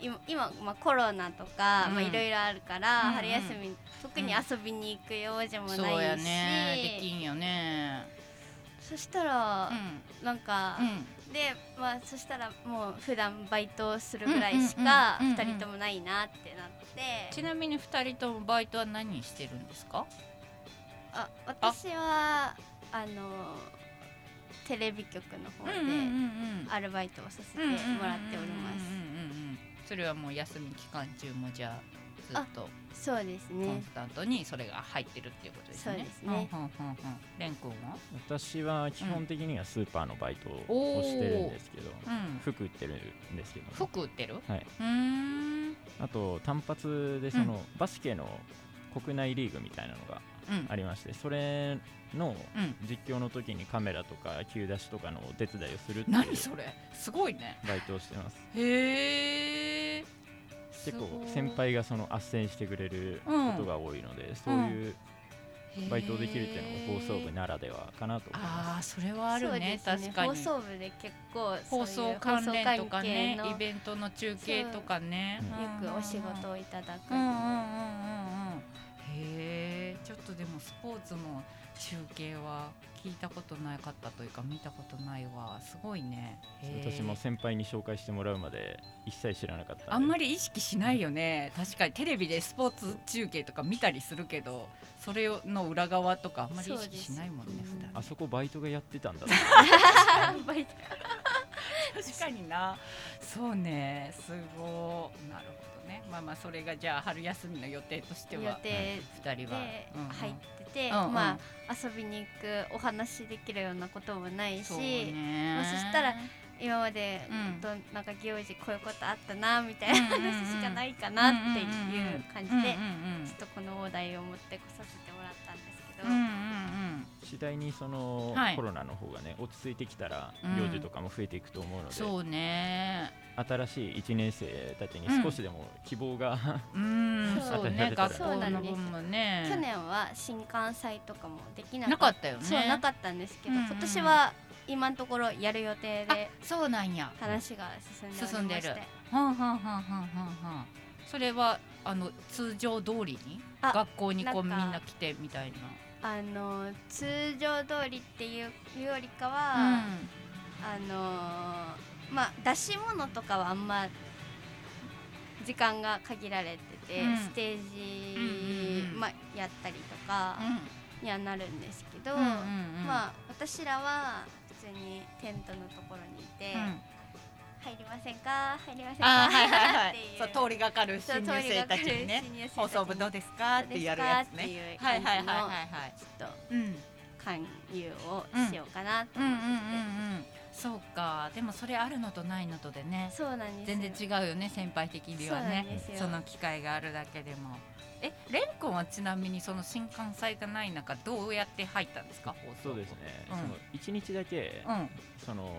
今今まあコロナとかいろいろあるからうんうん。春休み特に遊びに行く用事もそうやないね、できしんよね。そしたらうん。なんかうん。でまあそしたらもう普段バイトするぐらいしかうんうんうんうん。二人ともないなってなって。ちなみに二人ともバイトは何してるんですか？あ私はあのテレビ局の方でんアルバイトをさせてもらっておりますそれはもう休み期間中もじゃあずっとそうですコンねスタントにそれが入ってるっていうことですね。そうですねうんうんは？私は基本的にはスーパーのバイトをしてるんですけど、うん。服売ってるんですけど、服売ってる？はい、うーん。あと単発でその、バスケの国内リーグみたいなのがうん。ありましてそれのうん。実況の時にカメラとか急出しとかのお手伝いをするっていう何それ？すごいね。バイトをしてます。へえ。結構先輩がその斡旋してくれることが多いので、そういうバイトできるっていうのが放送部ならではかなと思います。ああそれはあるね。そうです確かに。放送部で結構放送関連とかねイベントの中継とかね。よくお仕事をいただく。うんうんうんうんうん。へえちょっとでもスポーツの中継は聞いたことなかったというか見たことないわ。すごいね。私も先輩に紹介してもらうまで一切知らなかったで。あんまり意識しないよね。確かに。テレビでスポーツ中継とか見たりするけどそれの裏側とかあんまり意識しないもんねそうです普段あそこバイトがやってたんだ。確かにな。そうね。すごい。なるほどね。まあまあそれがじゃあ春休みの予定として予は定二人は。入ってて、うんうん。まあ遊びに行くお話できるようなこともないしまあそしたら今までうん。となんか行事こういうことあったなみたいな話しかないかなっていう感じでちょっとこのお題を持ってこさせてもらったんですけど、うんうんうん。次第にその、はい。コロナの方がね落ち着いてきたらうん。行事とかも増えていくと思うので、そうね。新しい1年生たちに少しでも希望が、(laughs) うん。そうなんです。校の分もね。去年は新幹祭とかもできななかっかったよね。そうなかったんですけど、うんうん今年は今のところやる予定あでそうなんや。話が進んでおりまして。進んでる。はんはんはんはんはんはんそれはあの通常通りに？あ学校にこうみんな来てみたいな？あの通常通りっていうよりかは、うん。あのーまあ出し物とかはあんま時間が限られてて、うん。ステーうんジ、うんうん。まあ、やったりとかにはなるんですけど、うんうんうん。まあ私らは普通にテントのところにいて、うん入りませんか？入りませんか？あーはいはいはい。そう通りがかる新入生たちにね放送部どうですか？ってやるやつね。うはいはいはいはいはい。ちょっとうん。勧誘をしようかなとうんうんうん。思ってて、うん。そうか。でもそれあるのとないのとでね。そうなんですよ。全然違うよね先輩的にはね。そうなんですよ。その機会があるだけでも。えレン君はちなみにその新幹線がない中どうやって入ったんですか？放送。部そうですね、うん。その1日だけ、うん。その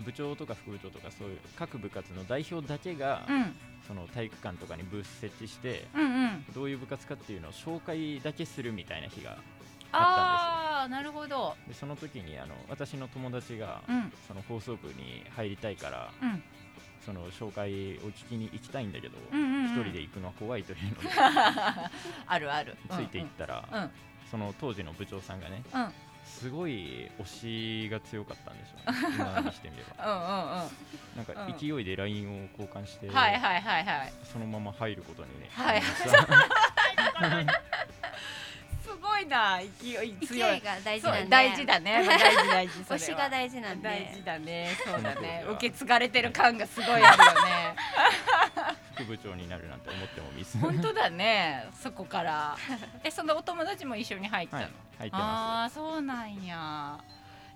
部長とか副部長とかそういう各部活の代表だけが、うん。その体育館とかにブース設置してうんうん。どういう部活かっていうのを紹介だけするみたいな日がああなるほど。でその時にあの私の友達が、うん。その放送部に入りたいからうん。その紹介を聞きに行きたいんだけどうんうんうん。一、人で行くのは怖いというので (laughs) あるある。ついていったら、うん。うんその当時の部長さんがねすごい推しが強かったんでしょうね。(laughs) 今にしてみれば。うんうんなんかうん。勢いで LINE を交換して、はいはいはいはい。そのまま入ることにね、はい。(laughs) すごいな勢い強い。勢いが大事そうなんで大事だね。(laughs) 大事大事推しが大事なんで大事だね。そうだね。受け継がれてる感がすごいあるよね副部長になるなんて思ってもミス。本当だね。そこから。えそのお友達も一緒に入ったの、はい入ってあまあそうなんや。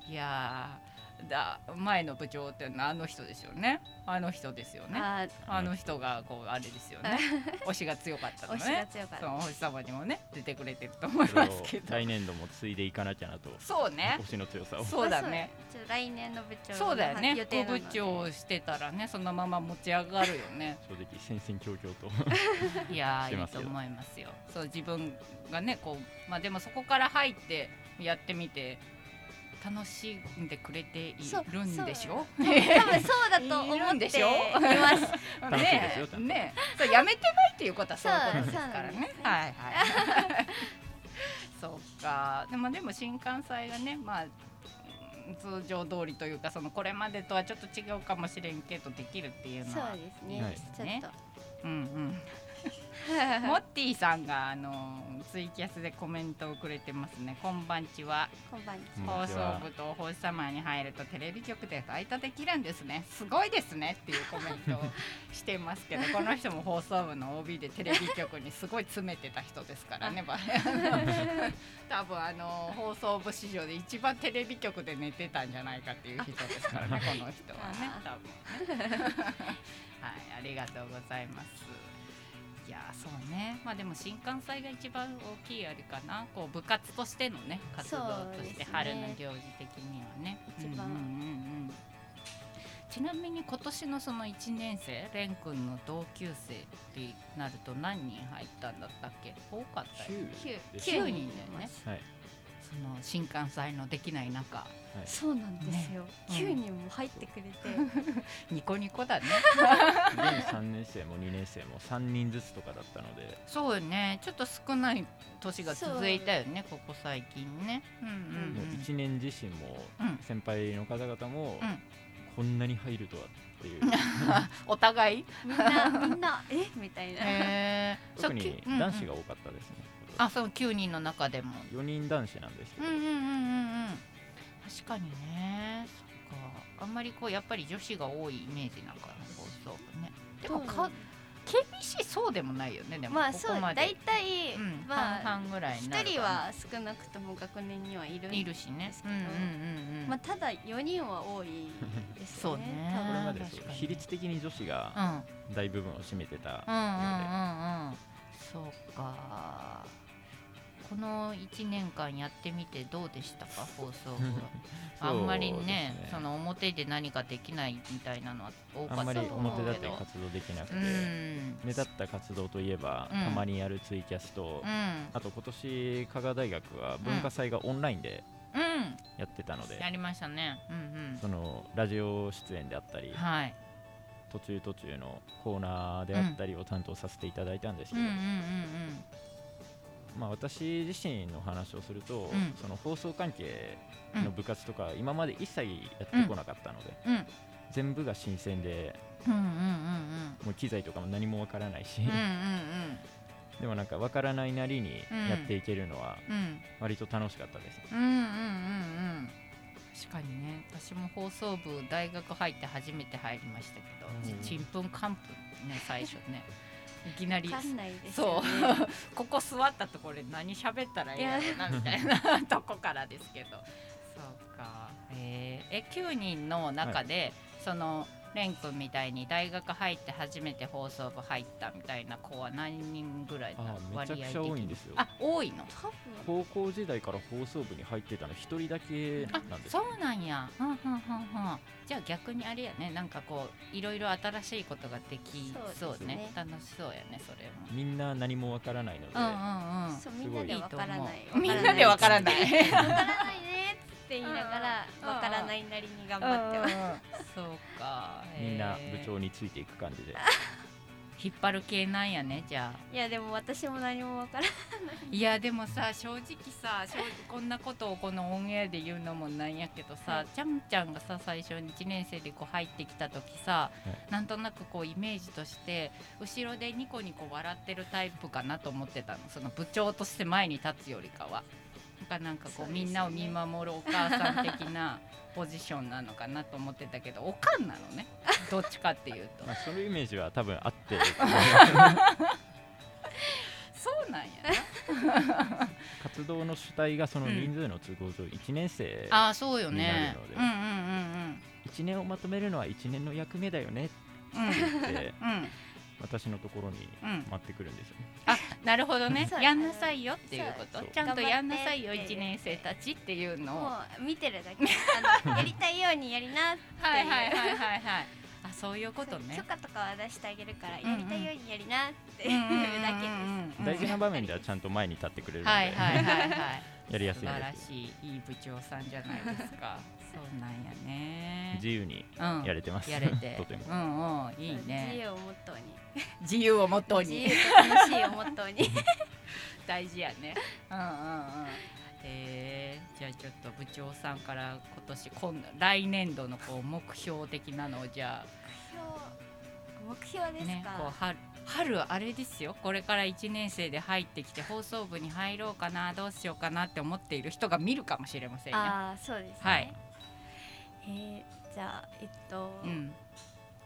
いやーだ前の部長っていうのはあの人ですよね。あの人ですよね。ああの人がこうあれですよ (laughs) ね。推しが強かったの推しがね強かった。そのお星様にもね出てくれてると思います。けど来年度も継いでいかなきゃなと。そうね。推しの強さを。そうだね。来年の部長そうだよね。副部長をしてたらねそのまま持ち上がるよね。(laughs) 正直戦々恐々と。(laughs) いやーいいと思いますよ。そう自分がねこうまあでもそこから入ってやってみて楽しんでくれているんでしょ？多分そうだとい思るっていんでしょ？ますね。ね。そうやめてないっていうことはそういうことですからね。はいはいそうか。でもでも新幹線がねまあうん通常通りというかそのこれまでとはちょっと違うかもしれんけどできるっていうのそうはですね、はいちょっと。うんうんモッティさんがあのツイキャスでコメントをくれてますね。こんばんちは。こんばんちうん放送部とお星様に入るとテレビ局でバイトできるんですね。すごいですねっていうコメントをしてますけど、(laughs) この人も放送部の OB でテレビ局にすごい詰めてた人ですからね。ば (laughs) 多分あの放送部史上で一番テレビ局で寝てたんじゃないかっていう人ですからね。この人はね。多分ね。(laughs) はい、ありがとうございます。いやーそうね。まあでも新幹線が一番大きいあれかな。こう部活としてのね活動としてね。春の行事的にはね。一番。うんうんうんうん。ちなみに今年のその1年生レン君の同級生ってなると何人入ったんだったっけ？多かったよ9です9 9人人だよね。はいその新幹線のできない中。そうなんですよ、ね。9人も入ってくれて、ニコニコだね。現3年生も2年生も3人ずつとかだったので。そうよね。ちょっと少ない年が続いたよねここ最近ね。うんうんもううん1年自身もうん。先輩の方々もうん。こんなに入るとはっていう。(laughs) お互い？みんなみんなえ？みたいな、へー。特に男子が多かったですねあその9人の中でも。4人男子なんですけど。うんうんうん。うんうん確かにね。そっか。あんまりこうやっぱり女子が多いイメージなんかな放送部ね。でもか KBC そうでもないよねでもまあそうここまで。大体、うんまあ半々ぐらいになる1かな人は少なくとも学年にはいるんいるしね。ですけどうんうんうんうん。まあ、ただ4人は多いですよね。そうね。これまでそう確かに。比率的に女子がうん。大部分を占めてたうんうんうんのうん。そうかこの1年間やってみてどうでしたか？(laughs) 放送部はであんまりねその表で何かできないみたいなのは多かったあんまりと思う表立けどって活動できなくて。うん。目立った活動といえばうん。たまにやるツイキャスとうん。あと今年加賀大学は文化祭がオンラインでうん。やってたのでやりましたね。うんそのラジオ出演であったりうんはい。途中途中のコーナーであったりを担当させていただいたんですけどうんうんうんまあ私自身の話をするとうん。その放送関係うんの部活とか今まで一切やってこなかったのでうん。うん。全部が新鮮でうんうんうんもう機材とかも何もわからないしうんうんうん。(laughs) でもなんかわからないなりにうんやっていけるのはうんうん。割と楽しかったです。うんうんうんうん。確かにね。私も放送部大学入って初めて入りましたけどうん。ちんぷんかんぷんね最初ねいきなり。分かんないですそよう。ね (laughs) ここ座ったところで何喋ったらいいやろうなみたいな。(laughs) とこからですけど。そうか。えー、え9人の中で、そのレン君みたいに大学入って初めて放送部入ったみたいな子は何人ぐらいなの？あめちゃくちゃ多いんですよ。あ多いの？多分。高校時代から放送部に入ってたの一人だけあなんですそうなんや、うんうんうんうん、じゃあ逆にあれやね。なんかこういろいろ新しいことができそうね。ね。楽しそうやねそれも。みんな何もわからないので、うんうんうん。そうみんなでわからない。みんなでわからない。わからないね (laughs) って言いながらうんわからないなりに頑張ってます。(laughs) そうか。みんな部長についていく感じで。(laughs) 引っ張る系なんやねじゃあ。いやでも私も何もわからない。いやでもさ正直さ正直こんなことをこのオンエアで言うのもなんやけどさ、はい。ちゃんちゃんがさ最初に1年生でこう入ってきた時さ、い。なんとなくこうイメージとして後ろでニコニコ笑ってるタイプかなと思ってたの。その部長として前に立つよりかは。なんかなんかこうねみんなを見守るお母さん的な (laughs) ポジションなのかなと思ってたけどおかんなのね。(laughs) どっちかっていうと。まあ、そういうイメージは多分あって。(laughs) そうなんやな。活動の主体がその人数の都合上1年生、ああそうよにね。なるのでうんうん。うん1年をまとめるのは1年の役目だよねってうんうん。言ってうん私のところにうん。待ってくるんですよね、あなるほどね。(laughs) やんなさいよっていうこと？ちゃんとやんなさいよ頑張って。1年生たちっていうのを。もう見てるだけ。(laughs) やりたいようにやりなっていう。はいはいはいはいはい。あそういうことね。許可とかは出してあげるからうんうん。やりたいようにやりなってうんうんうんいうだけですうん。大事な場面ではちゃんと前に立ってくれるので、はいはいはいはい (laughs) やりやすい素晴らんですしいいい部長さんじゃないですかそうなんやね。自由にうん。やれてます、やれて。(laughs) とても。うんうんいい自ね由をモットーに。自由をモットー自に由と楽しいをモットーに。(laughs) 大事やね。うんうんうん。えー、じゃあちょっと部長さんから今年今来年度のこう目標的なのをじゃあ。目標ですね、こうか、春春あれですよ。これから1年生で入ってきて放送部に入ろうかなどうしようかなって思っている人が見るかもしれませんよ。ああそうですね。はいえー、じゃあえっと、うん。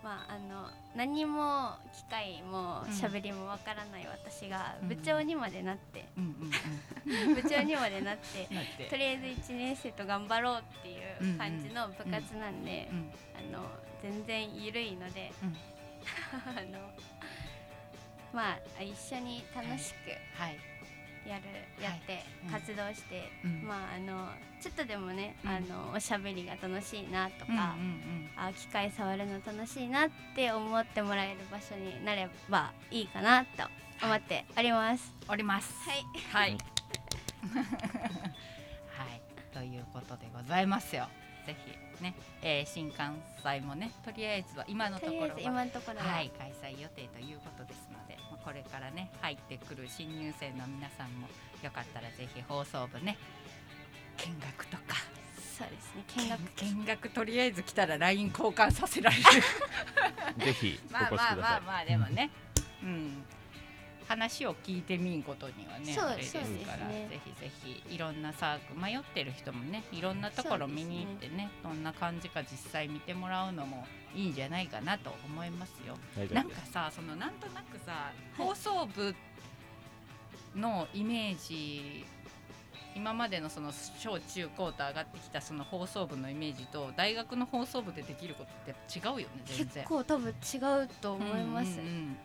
まああの何も機械もうん喋りもわからない私がうん。部長にまでなって、(laughs) 部長にまでなって (laughs) とりあえず1年生と頑張ろうっていう感じの部活なんで、うんあの全然緩いので、うん。(laughs) あのまあ一緒に楽しくはい、やる、やってうん。活動して、うん。まああのちょっとでもね、うん。あのおしゃべりが楽しいなとか、あ機械触るの楽しいなって思ってもらえる場所になればいいかなと思っております。うん、おります。はい、はい、(laughs) はい、ということでございますよ。ぜひね、えー、新幹線もね、とりあえずは今のところは今のところは、はい、開催予定ということですので、まあこれからね入ってくる新入生の皆さんもよかったらぜひ放送部ね見学とか。そうですね見学。見学とりあえず来たら LINE 交換させられる。(laughs) ぜひおまあまあまあまあでもね、うん、話を聞いてみんことにはねそうあれですからね。ぜひぜひいろんなサークル迷ってる人もねいろんなところ見に行ってねどんな感じか実際見てもらうのもいいんじゃないかなと思いますよ。なんかさそのなんとなくさ放送部のイメージ今までのその小中高と上がってきたその放送部のイメージと大学の放送部でできることって違うよね全然結。構多分違うと思います。うんうんうん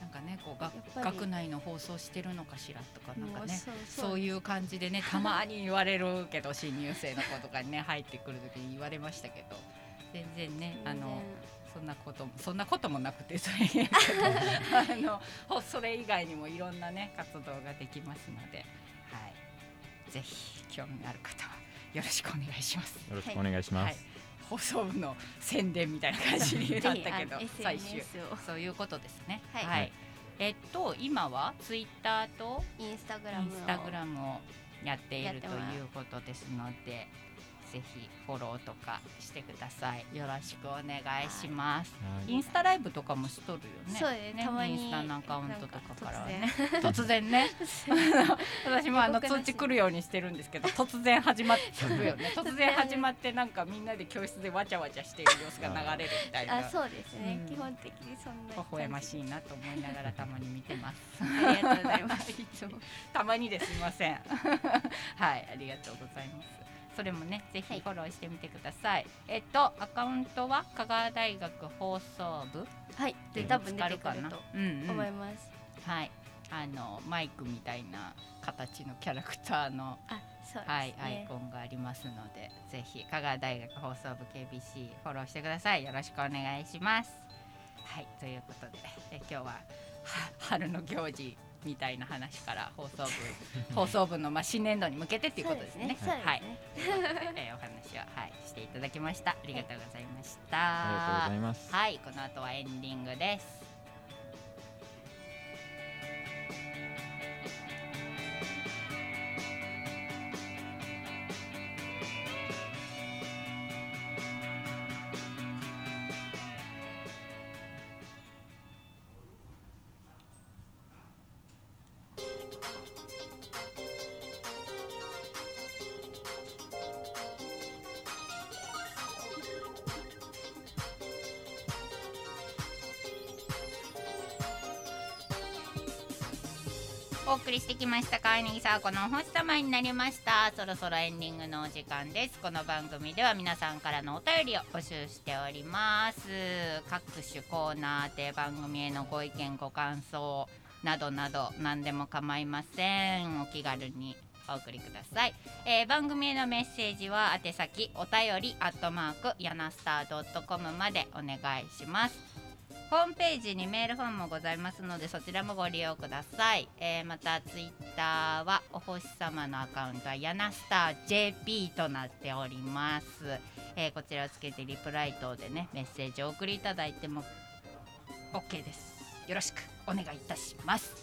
なんかねこう学内の放送してるのかしらとかなんかねそういう感じでねたまに言われるけど新入生の子とかにね入ってくる時に言われましたけど全然ねあのそんなこともそんなこともなくてそれ (laughs) あのほそれ以外にもいろんなね活動ができますので、はい、ぜひ興味のある方はよろしくお願いします。よろしくお願いします、はい、放送部の宣伝みたいな感じになったけど最終。SNS を。そういうことですね。はい。えっと今はツイッターとインスタグラムをインスタグラムをやっているということですので、ぜひフォローとかしてください。よろしくお願いします。はい。インスタライブとかもしとるよね。そうですたまにインスタのアカウントとかからはね突然。ね。(laughs) 私もあの通知来るようにしてるんですけど突然始まってるよね突然始まってなんかみんなで教室でわちゃわちゃしている様子が流れるみたいな。あそうですね、うん。基本的にそんな微笑ましいなと思いながらたまに見てます。ありがとうございます。(laughs) いつも。たまにですいません。はいありがとうございますそれもねぜはい。ひフォローしてみてください、えっとアカウントは香川大学放送部はい。で多分出てくるとうんうん。思います、はい。あのマイクみたいな形のキャラクターのあね、はい、アイコンがありますので、ぜひ香川大学放送部 KBC フォローしてください。よろしくお願いします。はい、ということで、え今日はは春の行事みたいな話から放送部放送部のまあ新年度に向けてっていうことですね。すねはい、(laughs) えーお話をはいしていただきました。ありがとうございました。ありがとうございますはい、この後はエンディングです。このお星様になりました。そろそろエンディングのお時間です。この番組では皆さんからのお便りを募集しております。各種コーナーで番組へのご意見ご感想などなど何でも構いません。お気軽にお送りください、えー番組へのメッセージは宛先お便りアットマークヤナスター .com までお願いします。ホームページにメールフォームもございますのでそちらもご利用ください、えーまたツイッターはお星様のアカウントはヤナスター JP となっております、えーこちらをつけてリプライ等でねメッセージを送りいただいても OK です。よろしくお願いいたします。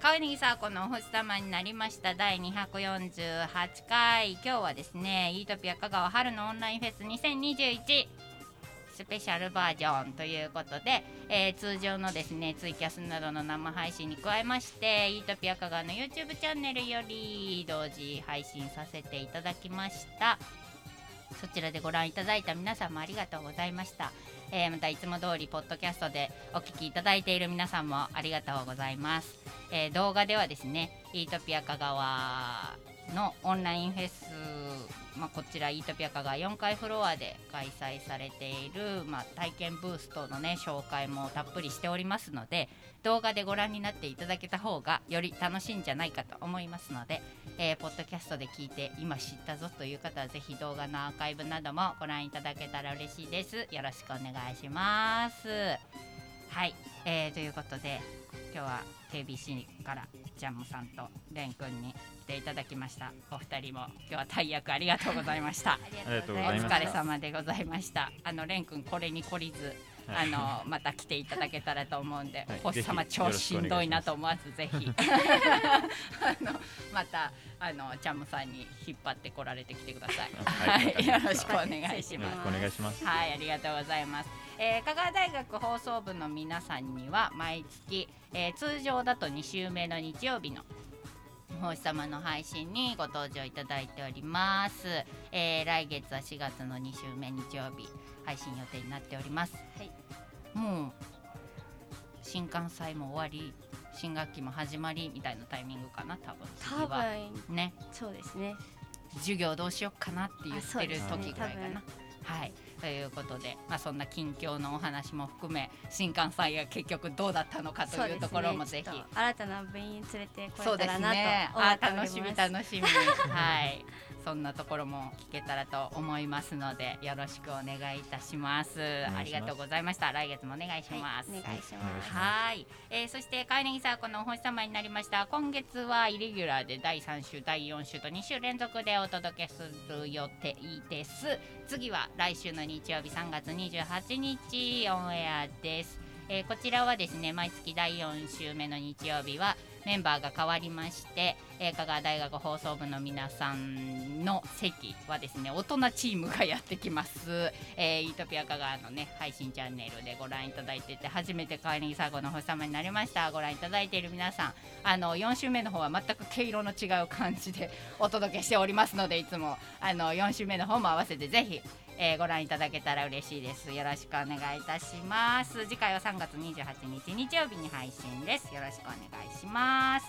川柳サーコのお星様になりました。第248回。今日はですねイートピア香川春のオンラインフェス2021スペシャルバージョンということで、えー通常のですねツイキャスなどの生配信に加えましてイートピア香川の YouTube チャンネルより同時配信させていただきました。そちらでご覧いただいた皆さんもありがとうございました、えーまたいつも通りポッドキャストでお聞きいただいている皆さんもありがとうございます、えー動画ではですねイートピア香川のオンラインフェス、まあ、こちらイートピア香川4階フロアで開催されている、まあ、体験ブース等のね紹介もたっぷりしておりますので動画でご覧になっていただけた方がより楽しいんじゃないかと思いますので、えーポッドキャストで聞いて今知ったぞという方はぜひ動画のアーカイブなどもご覧いただけたら嬉しいです。よろしくお願いします。はい、えーということで今日は KBC からジャムさんとレン君に来ていただきました。お二人も。今日は大役ありがとうございました。(laughs) ありがとうございます。お疲れ様でございました。あのレン君これに懲りずあのまた来ていただけたらと思うんで、はい。星様超しんどいなと思わずぜひ (laughs) あのまたあのチャムさんに引っ張ってこられてきてください。ははい。い、よろしくお願いします。お願いします。はい、ありがとうございます。えー香川大学放送部の皆さんには毎月、えー通常だと2週目の日曜日のお星様の配信にご登場いただいております、えー来月は4月の2週目日曜日配信予定になっております。はい。もう新幹線も終わり新学期も始まりみたいなタイミングかな多分次多は分ね。そうですね。授業どうしようかなって言ってる時ぐらいかな。はいということで、まあ、そんな近況のお話も含め新幹線が結局どうだったのかというところもぜひ、ちょっと新たな部員連れてこそうですれたらなとね。思っております。あ楽しみ楽しみ。(laughs) はいそんなところも聞けたらと思いますのでよろしくお願いいたします。願いします。ありがとうございました。来月もお願いします、はい、お願いします。はい、えー、そして川柳サーコのお星様になりました。今月はイレギュラーで第3週第4週と2週連続でお届けする予定です。次は来週の日曜日3月28日オンエアです、えーこちらはですね毎月第4週目の日曜日はメンバーが変わりまして、えー香川大学放送部の皆さんの席はですね大人チームがやってきます、えー、イートピア香川のね配信チャンネルでご覧いただいてて初めて川柳サーゴの星様になりました。ご覧いただいている皆さんあの4週目の方は全く毛色の違う感じでお届けしておりますのでいつもあの4週目の方も合わせてぜひえーご覧いただけたら嬉しいです。よろしくお願いいたします。次回は3月28日日曜日に配信です。よろしくお願いします。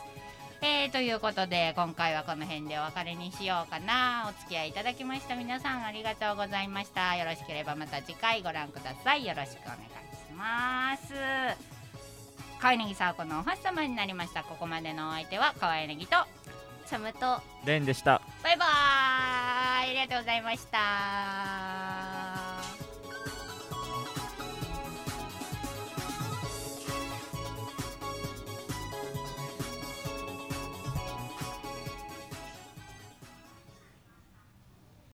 えー、ということで今回はこの辺でお別れにしようかな。お付き合いいただきました皆さんありがとうございました。よろしければまた次回ご覧ください。よろしくお願いします。川柳サーコのお星様になりました。ここまでのお相手は川柳とサムと。レンでした。バイバイ。ありがとうございました。